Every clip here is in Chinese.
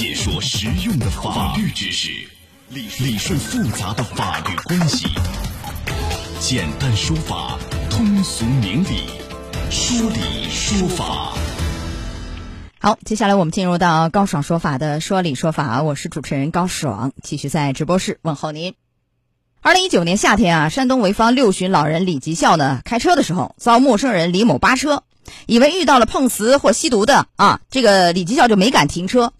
解说实用的法律知识，理理顺复杂的法律关系，简单说法，通俗明理，说理说法。好，接下来我们进入到高爽说法的说理说法，我是主持人高爽，继续在直播室问候您。二零一九年夏天啊，山东潍坊六旬老人李吉孝呢，开车的时候遭陌生人李某扒车，以为遇到了碰瓷或吸毒的啊，这个李吉孝就没敢停车。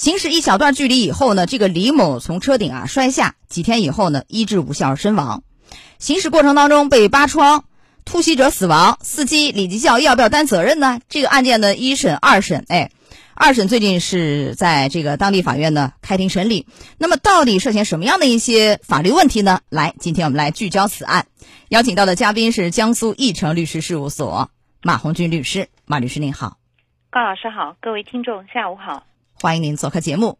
行驶一小段距离以后呢，这个李某从车顶啊摔下，几天以后呢，医治无效身亡。行驶过程当中被扒窗，突袭者死亡，司机李吉孝要不要担责任呢？这个案件的一审、二审，哎。二审最近是在这个当地法院呢开庭审理，那么到底涉嫌什么样的一些法律问题呢？来，今天我们来聚焦此案，邀请到的嘉宾是江苏义成律师事务所马红军律师，马律师您好，高老师好，各位听众下午好，欢迎您做客节目。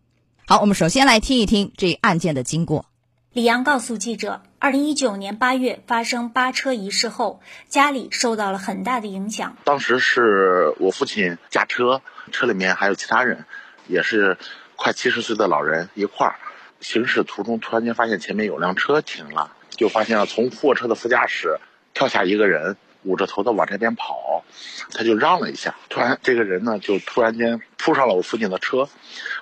好，我们首先来听一听这案件的经过。李阳告诉记者，二零一九年八月发生扒车一事后，家里受到了很大的影响。当时是我父亲驾车。车里面还有其他人，也是快七十岁的老人一块儿行驶途中，突然间发现前面有辆车停了，就发现了从货车的副驾驶跳下一个人，捂着头的往这边跑，他就让了一下，突然这个人呢就突然间扑上了我父亲的车，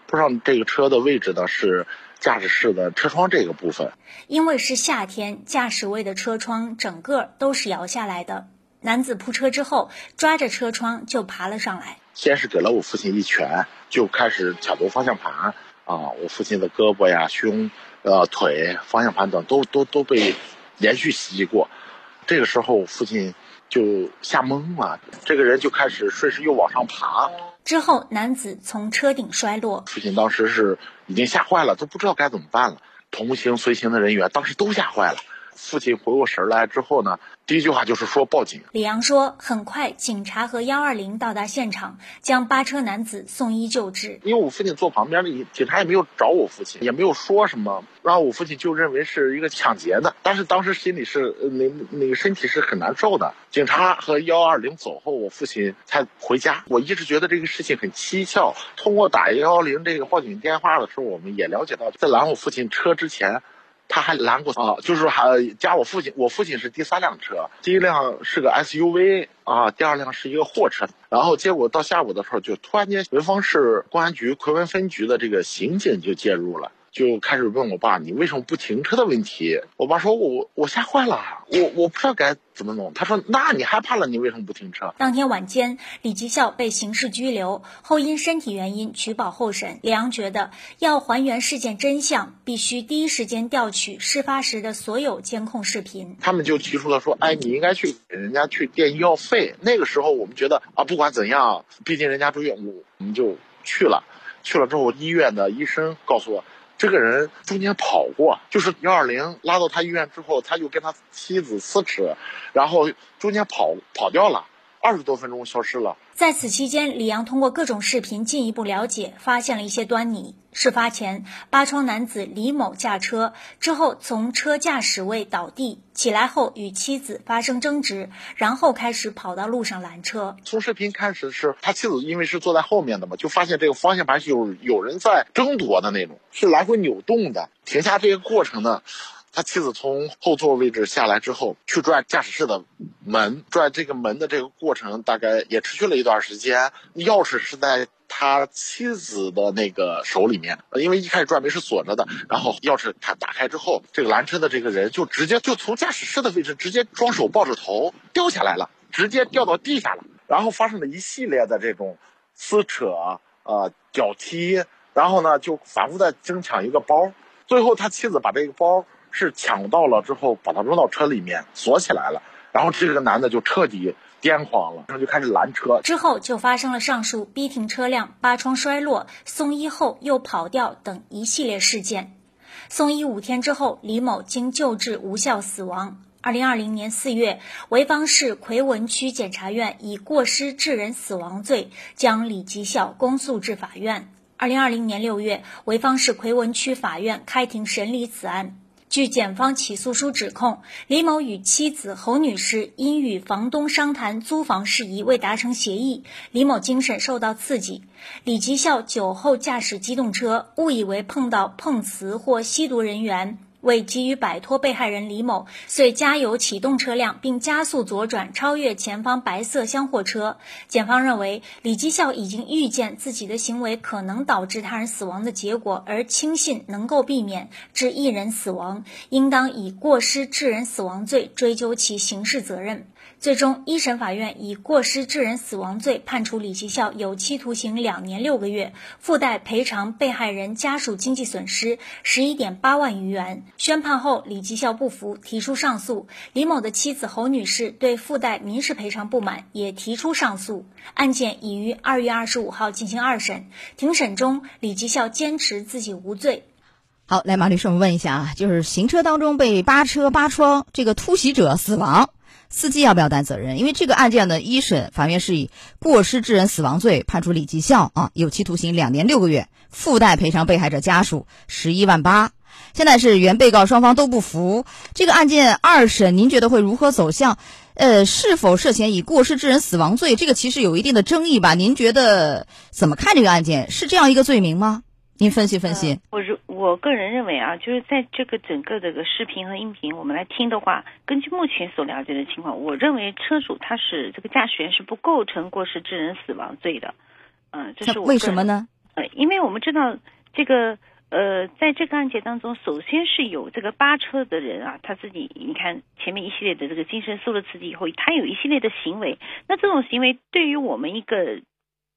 扑上这个车的位置呢是驾驶室的车窗这个部分，因为是夏天，驾驶位的车窗整个都是摇下来的。男子扑车之后，抓着车窗就爬了上来。先是给了我父亲一拳，就开始抢夺方向盘啊！我父亲的胳膊呀、胸、呃腿、方向盘等都都都被连续袭击过。这个时候，我父亲就吓懵了，这个人就开始顺势又往上爬。之后，男子从车顶摔落。父亲当时是已经吓坏了，都不知道该怎么办了。同行随行的人员当时都吓坏了。父亲回过神来之后呢，第一句话就是说报警。李阳说，很快警察和幺二零到达现场，将扒车男子送医救治。因为我父亲坐旁边的警察也没有找我父亲，也没有说什么，然后我父亲就认为是一个抢劫的。但是当时心里是那那个身体是很难受的。警察和幺二零走后，我父亲才回家。我一直觉得这个事情很蹊跷。通过打幺幺零这个报警电话的时候，我们也了解到，在拦我父亲车之前。他还拦过啊，就是还加我父亲，我父亲是第三辆车，第一辆是个 SUV 啊，第二辆是一个货车，然后结果到下午的时候，就突然间潍坊市公安局奎文分局的这个刑警就介入了。就开始问我爸：“你为什么不停车的问题？”我爸说：“我我吓坏了，我我不知道该怎么弄。”他说：“那你害怕了，你为什么不停车？”当天晚间，李吉孝被刑事拘留后，因身体原因取保候审。李阳觉得，要还原事件真相，必须第一时间调取事发时的所有监控视频。他们就提出了说：“哎，你应该去给人家去垫医药费。”那个时候，我们觉得啊，不管怎样，毕竟人家住院，我我们就去了。去了之后，医院的医生告诉我。这个人中间跑过，就是幺二零拉到他医院之后，他就跟他妻子撕扯，然后中间跑跑掉了。二十多分钟消失了。在此期间，李阳通过各种视频进一步了解，发现了一些端倪。事发前，八窗男子李某驾车之后从车驾驶位倒地，起来后与妻子发生争执，然后开始跑到路上拦车。从视频开始是他妻子因为是坐在后面的嘛，就发现这个方向盘是有有人在争夺的那种，是来回扭动的。停下这个过程呢？他妻子从后座位置下来之后，去拽驾驶室的门，拽这个门的这个过程大概也持续了一段时间。钥匙是在他妻子的那个手里面，因为一开始拽门是锁着的，然后钥匙他打开之后，这个拦车的这个人就直接就从驾驶室的位置直接双手抱着头掉下来了，直接掉到地下了，然后发生了一系列的这种撕扯、呃脚踢，然后呢就反复在争抢一个包，最后他妻子把这个包。是抢到了之后，把他扔到车里面锁起来了，然后这个男的就彻底癫狂了，然后就开始拦车。之后就发生了上述逼停车辆、扒窗摔落、送医后又跑掉等一系列事件。送医五天之后，李某经救治无效死亡。二零二零年四月，潍坊市奎文区检察院以过失致人死亡罪将李吉孝公诉至法院。二零二零年六月，潍坊市奎文区法院开庭审理此案。据检方起诉书指控，李某与妻子侯女士因与房东商谈租房事宜未达成协议，李某精神受到刺激，李吉孝酒后驾驶机动车，误以为碰到碰瓷或吸毒人员。为急于摆脱被害人李某，遂加油启动车辆，并加速左转，超越前方白色厢货车。检方认为，李基孝已经预见自己的行为可能导致他人死亡的结果，而轻信能够避免致一人死亡，应当以过失致人死亡罪追究其刑事责任。最终，一审法院以过失致人死亡罪判处李吉孝有期徒刑两年六个月，附带赔偿被害人家属经济损失十一点八万余元。宣判后，李吉孝不服，提出上诉。李某的妻子侯女士对附带民事赔偿不满，也提出上诉。案件已于二月二十五号进行二审。庭审中，李吉孝坚持自己无罪。好，来马律师，我们问一下啊，就是行车当中被扒车扒窗，这个突袭者死亡。司机要不要担责任？因为这个案件呢，一审法院是以过失致人死亡罪判处李吉孝啊有期徒刑两年六个月，附带赔偿被害者家属十一万八。现在是原被告双方都不服，这个案件二审您觉得会如何走向？呃，是否涉嫌以过失致人死亡罪？这个其实有一定的争议吧？您觉得怎么看这个案件？是这样一个罪名吗？您分析分析。我如我个人认为啊，就是在这个整个这个视频和音频我们来听的话，根据目前所了解的情况，我认为车主他是这个驾驶员是不构成过失致人死亡罪的。嗯，这是我为什么呢？呃，因为我们知道这个呃，在这个案件当中，首先是有这个扒车的人啊，他自己你看前面一系列的这个精神受了刺激以后，他有一系列的行为，那这种行为对于我们一个。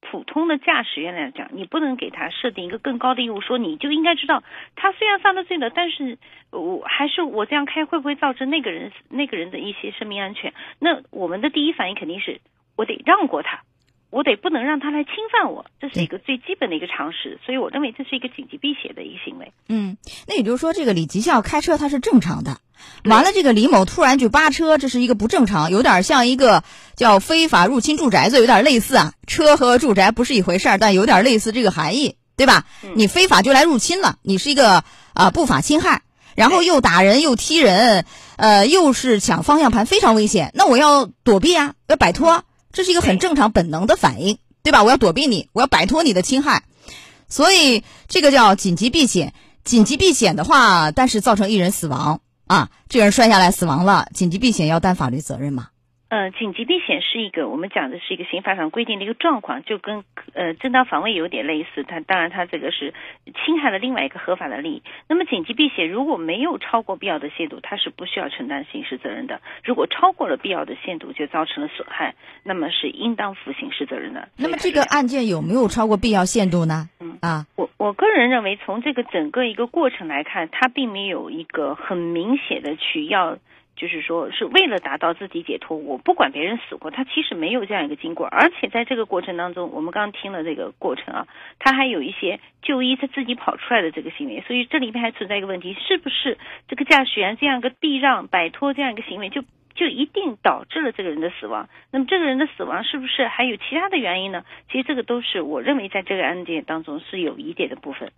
普通的驾驶员来讲，你不能给他设定一个更高的义务，说你就应该知道，他虽然犯了罪了，但是我还是我这样开会不会造成那个人那个人的一些生命安全？那我们的第一反应肯定是我得让过他。我得不能让他来侵犯我，这是一个最基本的一个常识，所以我认为这是一个紧急避险的一个行为。嗯，那也就是说，这个李吉孝开车他是正常的，完了这个李某突然就扒车，这是一个不正常，有点像一个叫非法入侵住宅罪，有点类似啊。车和住宅不是一回事儿，但有点类似这个含义，对吧？你非法就来入侵了，你是一个啊不法侵害，然后又打人又踢人，呃，又是抢方向盘，非常危险。那我要躲避啊，要摆脱。这是一个很正常本能的反应，对吧？我要躲避你，我要摆脱你的侵害，所以这个叫紧急避险。紧急避险的话，但是造成一人死亡啊，这个人摔下来死亡了，紧急避险要担法律责任吗？呃，紧急避险是一个我们讲的是一个刑法上规定的一个状况，就跟呃正当防卫有点类似。它当然它这个是侵害了另外一个合法的利益。那么紧急避险如果没有超过必要的限度，它是不需要承担刑事责任的。如果超过了必要的限度，就造成了损害，那么是应当负刑事责任的。那么这个案件有没有超过必要限度呢？嗯啊，我我个人认为，从这个整个一个过程来看，它并没有一个很明显的去要。就是说，是为了达到自己解脱，我不管别人死活，他其实没有这样一个经过，而且在这个过程当中，我们刚刚听了这个过程啊，他还有一些就医他自己跑出来的这个行为，所以这里面还存在一个问题，是不是这个驾驶员这样一个避让、摆脱这样一个行为，就就一定导致了这个人的死亡？那么这个人的死亡是不是还有其他的原因呢？其实这个都是我认为在这个案件当中是有疑点的部分。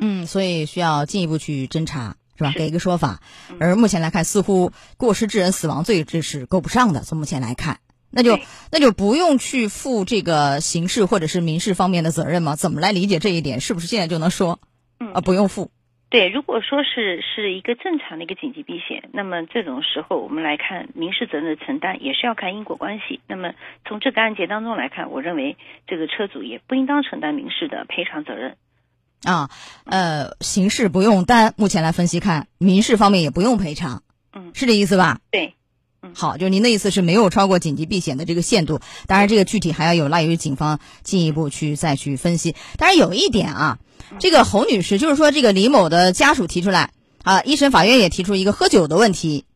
嗯，所以需要进一步去侦查。是吧？给一个说法，而目前来看，似乎过失致人死亡罪这是够不上的。从目前来看，那就那就不用去负这个刑事或者是民事方面的责任吗？怎么来理解这一点？是不是现在就能说？啊，不用负。对，如果说是是一个正常的一个紧急避险，那么这种时候我们来看民事责任的承担也是要看因果关系。那么从这个案件当中来看，我认为这个车主也不应当承担民事的赔偿责任。啊，呃，刑事不用担，目前来分析看，民事方面也不用赔偿，嗯，是这意思吧？对，嗯，好，就是您的意思是没有超过紧急避险的这个限度，当然这个具体还要有赖于警方进一步去再去分析。当然有一点啊，这个侯女士就是说这个李某的家属提出来啊，一审法院也提出一个喝酒的问题，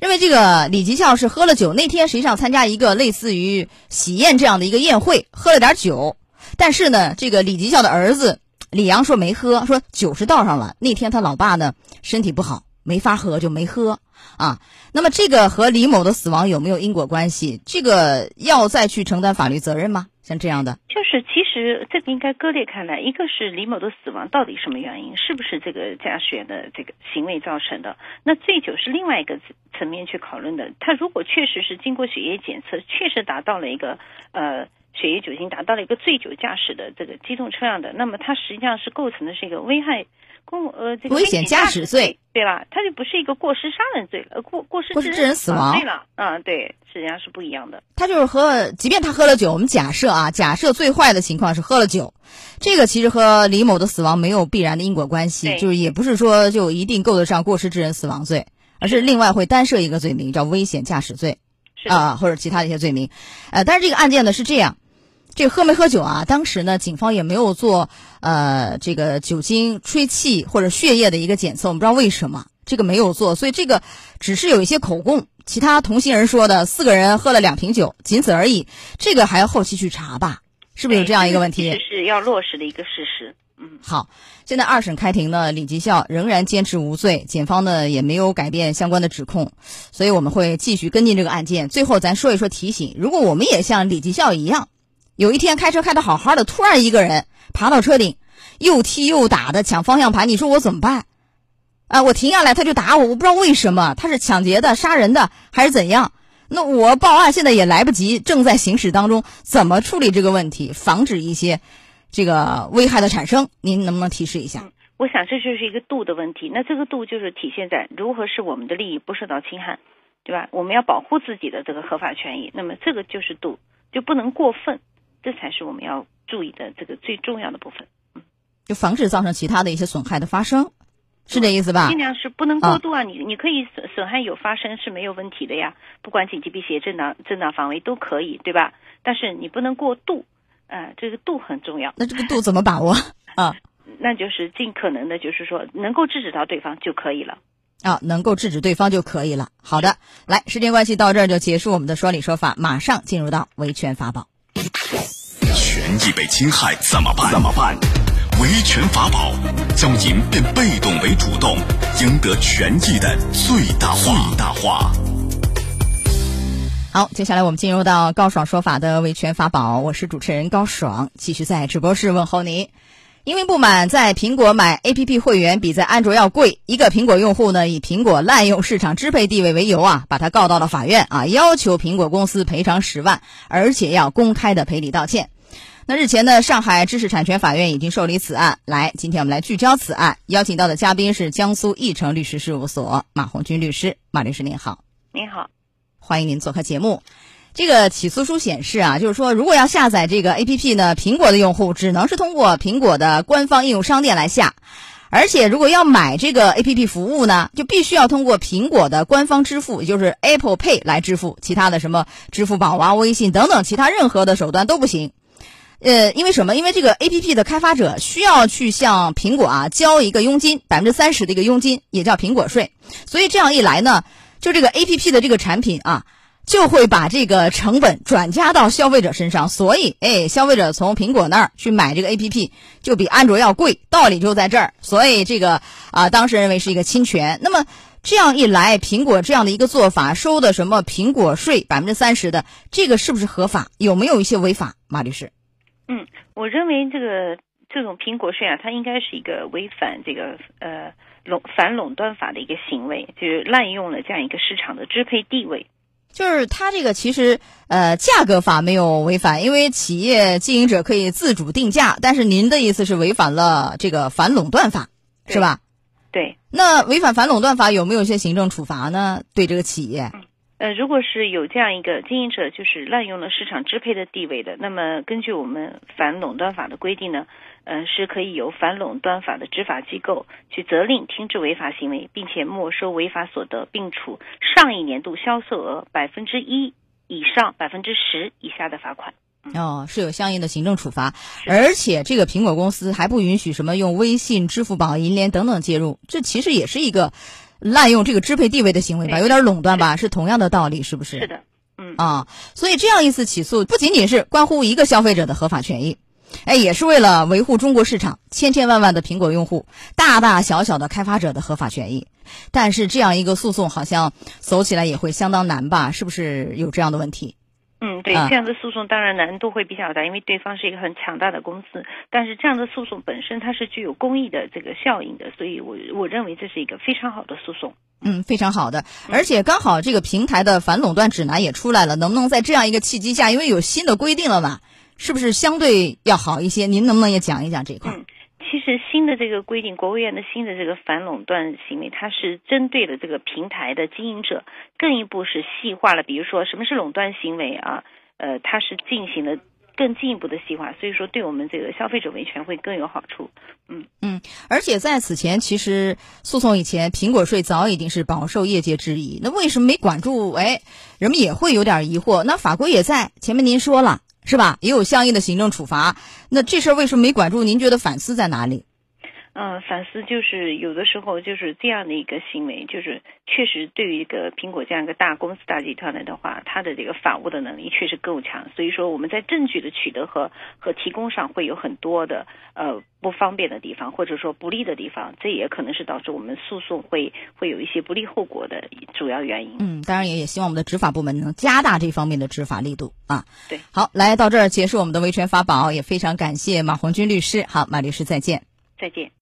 认为这个李吉孝是喝了酒，那天实际上参加一个类似于喜宴这样的一个宴会，喝了点酒，但是呢，这个李吉孝的儿子。李阳说没喝，说酒是倒上了。那天他老爸呢身体不好，没法喝就没喝啊。那么这个和李某的死亡有没有因果关系？这个要再去承担法律责任吗？像这样的，就是其实这个应该割裂开来，一个是李某的死亡到底什么原因，是不是这个驾驶员的这个行为造成的？那醉酒是另外一个层面去讨论的。他如果确实是经过血液检测，确实达到了一个呃血液酒精达到了一个醉酒驾驶的这个机动车辆的，那么它实际上是构成的是一个危害。公呃，这个危险驾驶罪，对吧？它就不是一个过失杀人罪了，过过失过失致人死亡对了，嗯，对，实际上是不一样的。他就是和，即便他喝了酒，我们假设啊，假设最坏的情况是喝了酒，这个其实和李某的死亡没有必然的因果关系，就是也不是说就一定够得上过失致人死亡罪，而是另外会单设一个罪名叫危险驾驶罪啊，或者其他的一些罪名。呃，但是这个案件呢是这样。这喝没喝酒啊？当时呢，警方也没有做呃这个酒精吹气或者血液的一个检测，我们不知道为什么这个没有做，所以这个只是有一些口供，其他同行人说的四个人喝了两瓶酒，仅此而已。这个还要后期去查吧？是不是有这样一个问题？这是要落实的一个事实。嗯，好，现在二审开庭呢，李吉孝仍然坚持无罪，检方呢也没有改变相关的指控，所以我们会继续跟进这个案件。最后咱说一说提醒，如果我们也像李吉孝一样。有一天开车开的好好的，突然一个人爬到车顶，又踢又打的抢方向盘，你说我怎么办？啊，我停下来他就打我，我不知道为什么他是抢劫的、杀人的还是怎样？那我报案现在也来不及，正在行驶当中，怎么处理这个问题，防止一些这个危害的产生？您能不能提示一下？我想这就是一个度的问题，那这个度就是体现在如何使我们的利益不受到侵害，对吧？我们要保护自己的这个合法权益，那么这个就是度，就不能过分。这才是我们要注意的这个最重要的部分，嗯，就防止造成其他的一些损害的发生，是这意思吧？尽量是不能过度啊，你你可以损损害有发生是没有问题的呀，不管紧急避险、正当正当防卫都可以，对吧？但是你不能过度，啊，这个度很重要。那这个度怎么把握啊？那就是尽可能的，就是说能够制止到对方就可以了。啊，能够制止对方就可以了。好的，来，时间关系到这儿就结束我们的说理说法，马上进入到维权法宝。权益被侵害怎么办？怎么办？维权法宝教您变被动为主动，赢得权益的最大化。最大化。好，接下来我们进入到高爽说法的维权法宝，我是主持人高爽，继续在直播室问候您。因为不满在苹果买 APP 会员比在安卓要贵，一个苹果用户呢以苹果滥用市场支配地位为由啊，把他告到了法院啊，要求苹果公司赔偿十万，而且要公开的赔礼道歉。那日前呢，上海知识产权法院已经受理此案。来，今天我们来聚焦此案，邀请到的嘉宾是江苏义成律师事务所马红军律师。马律师您好，您好，欢迎您做客节目。这个起诉书显示啊，就是说，如果要下载这个 A P P 呢，苹果的用户只能是通过苹果的官方应用商店来下，而且如果要买这个 A P P 服务呢，就必须要通过苹果的官方支付，也就是 Apple Pay 来支付，其他的什么支付宝啊、微信等等其他任何的手段都不行。呃，因为什么？因为这个 A P P 的开发者需要去向苹果啊交一个佣金，百分之三十的一个佣金，也叫苹果税。所以这样一来呢，就这个 A P P 的这个产品啊。就会把这个成本转嫁到消费者身上，所以，哎，消费者从苹果那儿去买这个 A P P 就比安卓要贵，道理就在这儿。所以这个啊，当事人认为是一个侵权。那么这样一来，苹果这样的一个做法，收的什么苹果税百分之三十的，这个是不是合法？有没有一些违法？马律师，嗯，我认为这个这种苹果税啊，它应该是一个违反这个呃垄反垄断法的一个行为，就是滥用了这样一个市场的支配地位。就是它这个其实呃价格法没有违反，因为企业经营者可以自主定价，但是您的意思是违反了这个反垄断法，是吧？对。那违反反垄断法有没有一些行政处罚呢？对这个企业？呃，如果是有这样一个经营者就是滥用了市场支配的地位的，那么根据我们反垄断法的规定呢？嗯，是可以由反垄断法的执法机构去责令停止违法行为，并且没收违法所得，并处上一年度销售额百分之一以上百分之十以下的罚款。哦，是有相应的行政处罚，而且这个苹果公司还不允许什么用微信、支付宝、银联等等介入，这其实也是一个滥用这个支配地位的行为吧？有点垄断吧？是同样的道理，是不是？是的，嗯啊，所以这样一次起诉不仅仅是关乎一个消费者的合法权益。哎，也是为了维护中国市场千千万万的苹果用户、大大小小的开发者的合法权益。但是这样一个诉讼好像走起来也会相当难吧？是不是有这样的问题？嗯，对，这样的诉讼当然难度会比较大，因为对方是一个很强大的公司。但是这样的诉讼本身它是具有公益的这个效应的，所以我我认为这是一个非常好的诉讼。嗯，非常好的，而且刚好这个平台的反垄断指南也出来了，能不能在这样一个契机下，因为有新的规定了嘛，是不是相对要好一些？您能不能也讲一讲这一块？其实新的这个规定，国务院的新的这个反垄断行为，它是针对了这个平台的经营者，更一步是细化了。比如说什么是垄断行为啊？呃，它是进行了更进一步的细化，所以说对我们这个消费者维权会更有好处。嗯嗯，而且在此前，其实诉讼以前，苹果税早已经是饱受业界质疑。那为什么没管住？哎，人们也会有点疑惑。那法规也在前面您说了。是吧？也有相应的行政处罚。那这事儿为什么没管住？您觉得反思在哪里？嗯，反思就是有的时候就是这样的一个行为，就是确实对于一个苹果这样一个大公司、大集团来的话，它的这个法务的能力确实够强。所以说我们在证据的取得和和提供上会有很多的呃不方便的地方，或者说不利的地方，这也可能是导致我们诉讼会会有一些不利后果的主要原因。嗯，当然也也希望我们的执法部门能加大这方面的执法力度啊。对，好，来到这儿结束我们的维权法宝，也非常感谢马红军律师。好，马律师再见。再见。